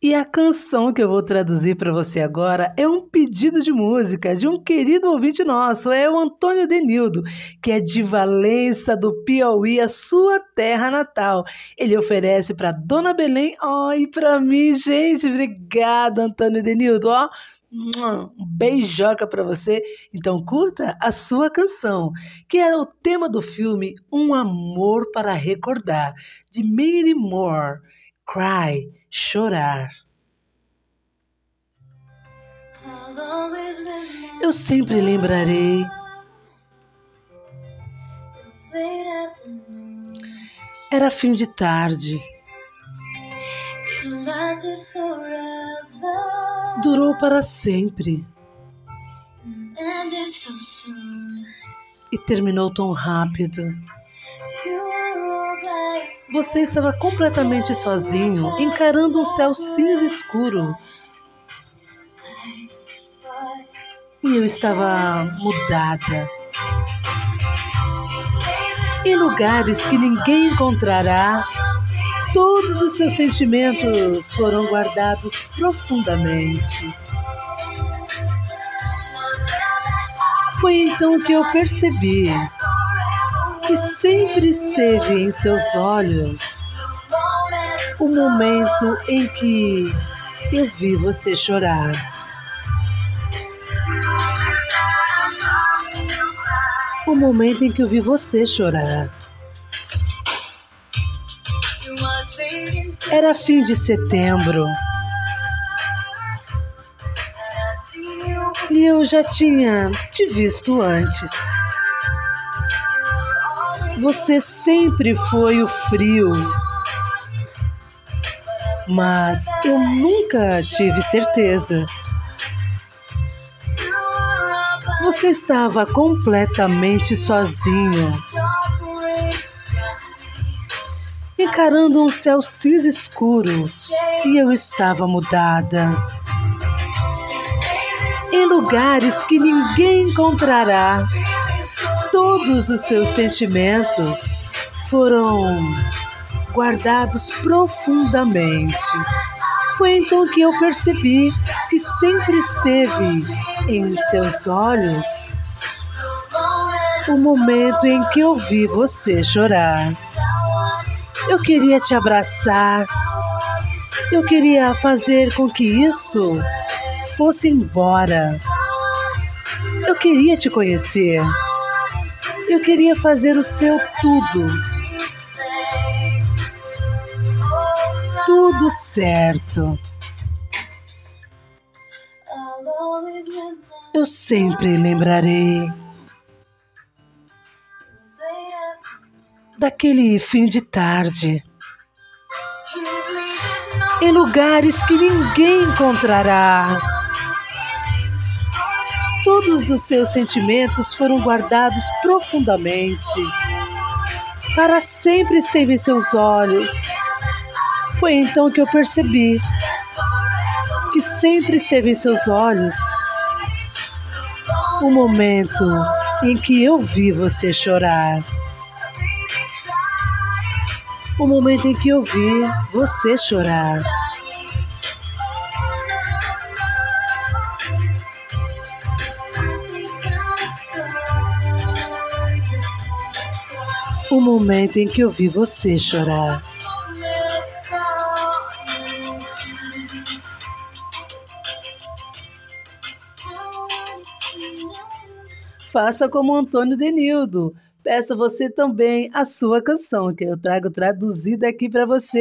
E a canção que eu vou traduzir para você agora é um pedido de música de um querido ouvinte nosso, é o Antônio Denildo, que é de Valença do Piauí, a sua terra natal. Ele oferece para Dona Belém, ó, oh, e para mim, gente. Obrigada, Antônio Denildo, ó. Um beijoca para você. Então curta a sua canção, que é o tema do filme Um Amor para Recordar, de Mary Moore. Cry chorar. Eu sempre lembrarei. Era fim de tarde. Durou para sempre. E terminou tão rápido. Você estava completamente sozinho, encarando um céu cinza escuro. E eu estava mudada. Em lugares que ninguém encontrará, todos os seus sentimentos foram guardados profundamente. Foi então que eu percebi que sempre esteve em seus olhos o momento em que eu vi você chorar. O momento em que eu vi você chorar. Era fim de setembro. E eu já tinha te visto antes. Você sempre foi o frio. Mas eu nunca tive certeza. Você estava completamente sozinho, encarando um céu cinza escuro, e eu estava mudada. Em lugares que ninguém encontrará todos os seus sentimentos foram guardados profundamente. Foi então que eu percebi que sempre esteve em seus olhos o momento em que eu vi você chorar. Eu queria te abraçar, eu queria fazer com que isso fosse embora. Eu queria te conhecer. Eu queria fazer o seu tudo. Tudo certo. Eu sempre lembrarei daquele fim de tarde em lugares que ninguém encontrará Todos os seus sentimentos foram guardados profundamente. Para sempre esteve em seus olhos. Foi então que eu percebi que sempre esteve em seus olhos o momento em que eu vi você chorar. O momento em que eu vi você chorar. O momento em que eu vi você chorar. Faça como Antônio Denildo. Peça você também a sua canção, que eu trago traduzida aqui para você.